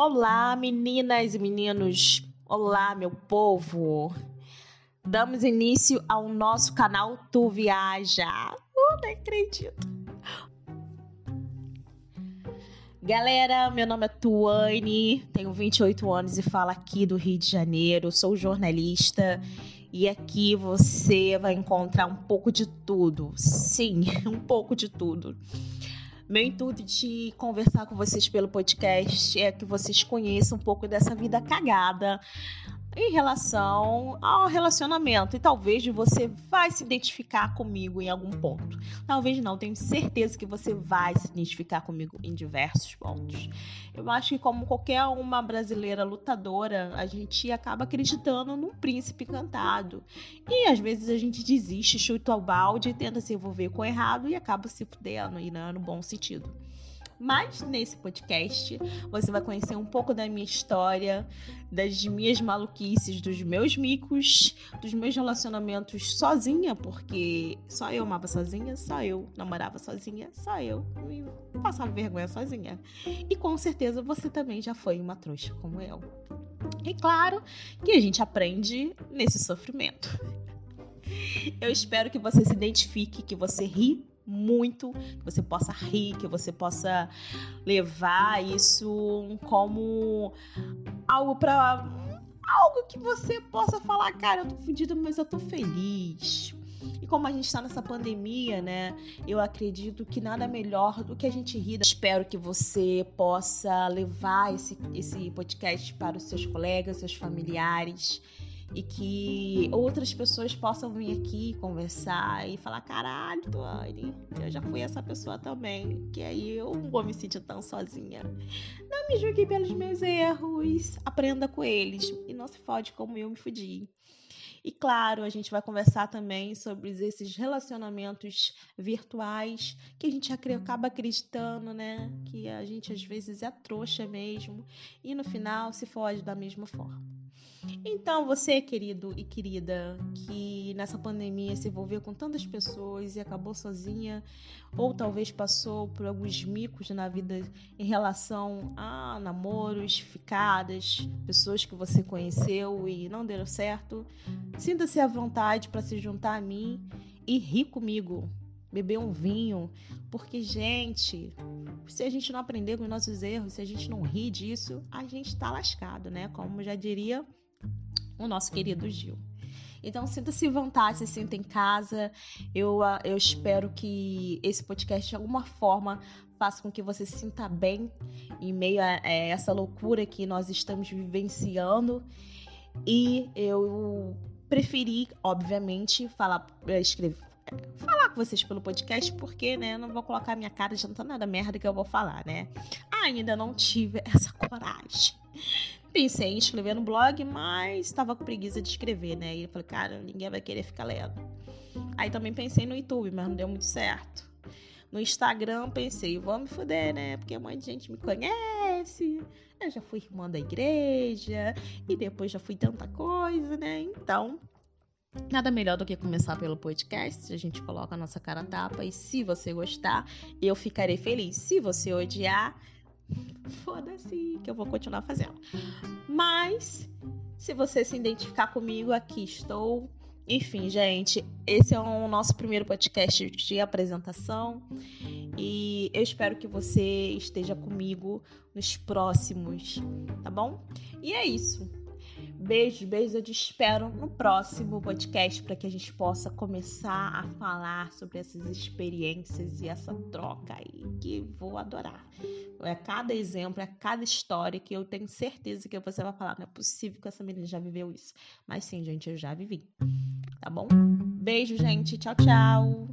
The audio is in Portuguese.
Olá, meninas e meninos. Olá, meu povo. Damos início ao nosso canal Tu Viaja. Uh, não acredito. Galera, meu nome é Tuane, tenho 28 anos e falo aqui do Rio de Janeiro, sou jornalista e aqui você vai encontrar um pouco de tudo. Sim, um pouco de tudo. Meu intuito de conversar com vocês pelo podcast é que vocês conheçam um pouco dessa vida cagada em relação ao relacionamento e talvez você vai se identificar comigo em algum ponto. Talvez não, tenho certeza que você vai se identificar comigo em diversos pontos. Eu acho que como qualquer uma brasileira lutadora, a gente acaba acreditando num príncipe cantado. E às vezes a gente desiste, chuta ao balde, tenta se envolver com o errado e acaba se fudendo, e não é no bom sentido. Mas nesse podcast você vai conhecer um pouco da minha história, das minhas maluquices, dos meus micos, dos meus relacionamentos sozinha, porque só eu amava sozinha, só eu namorava sozinha, só eu passava vergonha sozinha. E com certeza você também já foi uma trouxa como eu. E claro que a gente aprende nesse sofrimento. Eu espero que você se identifique, que você ri muito, que você possa rir, que você possa levar isso como algo para algo que você possa falar, cara, eu tô fodida, mas eu tô feliz. E como a gente está nessa pandemia, né? Eu acredito que nada melhor do que a gente rir. Espero que você possa levar esse, esse podcast para os seus colegas, seus familiares e que outras pessoas possam vir aqui conversar e falar: caralho, Tuane, eu já fui essa pessoa também, que aí eu não vou me sentir tão sozinha. Não me julgue pelos meus erros, aprenda com eles e não se fode como eu me fudi. E claro, a gente vai conversar também sobre esses relacionamentos virtuais que a gente acaba acreditando, né? Que a gente às vezes é trouxa mesmo e no final se foge da mesma forma. Então, você, querido e querida, que nessa pandemia se envolveu com tantas pessoas e acabou sozinha, ou talvez passou por alguns micos na vida em relação a namoros, ficadas, pessoas que você conheceu e não deram certo, sinta-se à vontade para se juntar a mim e rir comigo, beber um vinho, porque, gente, se a gente não aprender com os nossos erros, se a gente não rir disso, a gente tá lascado, né? Como já diria o nosso querido Gil. Então, sinta-se à vontade, se sinta em casa. Eu, ah, eu espero que esse podcast, de alguma forma, faça com que você se sinta bem em meio a, a essa loucura que nós estamos vivenciando. E eu preferi, obviamente, falar, eh, escrever, falar com vocês pelo podcast, porque, né, não vou colocar minha cara de nada merda que eu vou falar, né? Ainda não tive essa coragem. Pensei em escrever no blog, mas estava com preguiça de escrever, né? E eu falei, cara, ninguém vai querer ficar lendo. Aí também pensei no YouTube, mas não deu muito certo. No Instagram pensei, vou me fuder, né? Porque um monte de gente me conhece. Eu já fui irmã da igreja e depois já fui tanta coisa, né? Então, Nada melhor do que começar pelo podcast. A gente coloca a nossa cara tapa e se você gostar, eu ficarei feliz. Se você odiar, foda-se, que eu vou continuar fazendo. Mas, se você se identificar comigo, aqui estou. Enfim, gente, esse é o nosso primeiro podcast de apresentação e eu espero que você esteja comigo nos próximos, tá bom? E é isso. Beijos, beijos. Eu te espero no próximo podcast para que a gente possa começar a falar sobre essas experiências e essa troca aí, que vou adorar. É cada exemplo, é cada história que eu tenho certeza que você vai falar. Não é possível que essa menina já viveu isso. Mas sim, gente, eu já vivi. Tá bom? Beijo, gente. Tchau, tchau.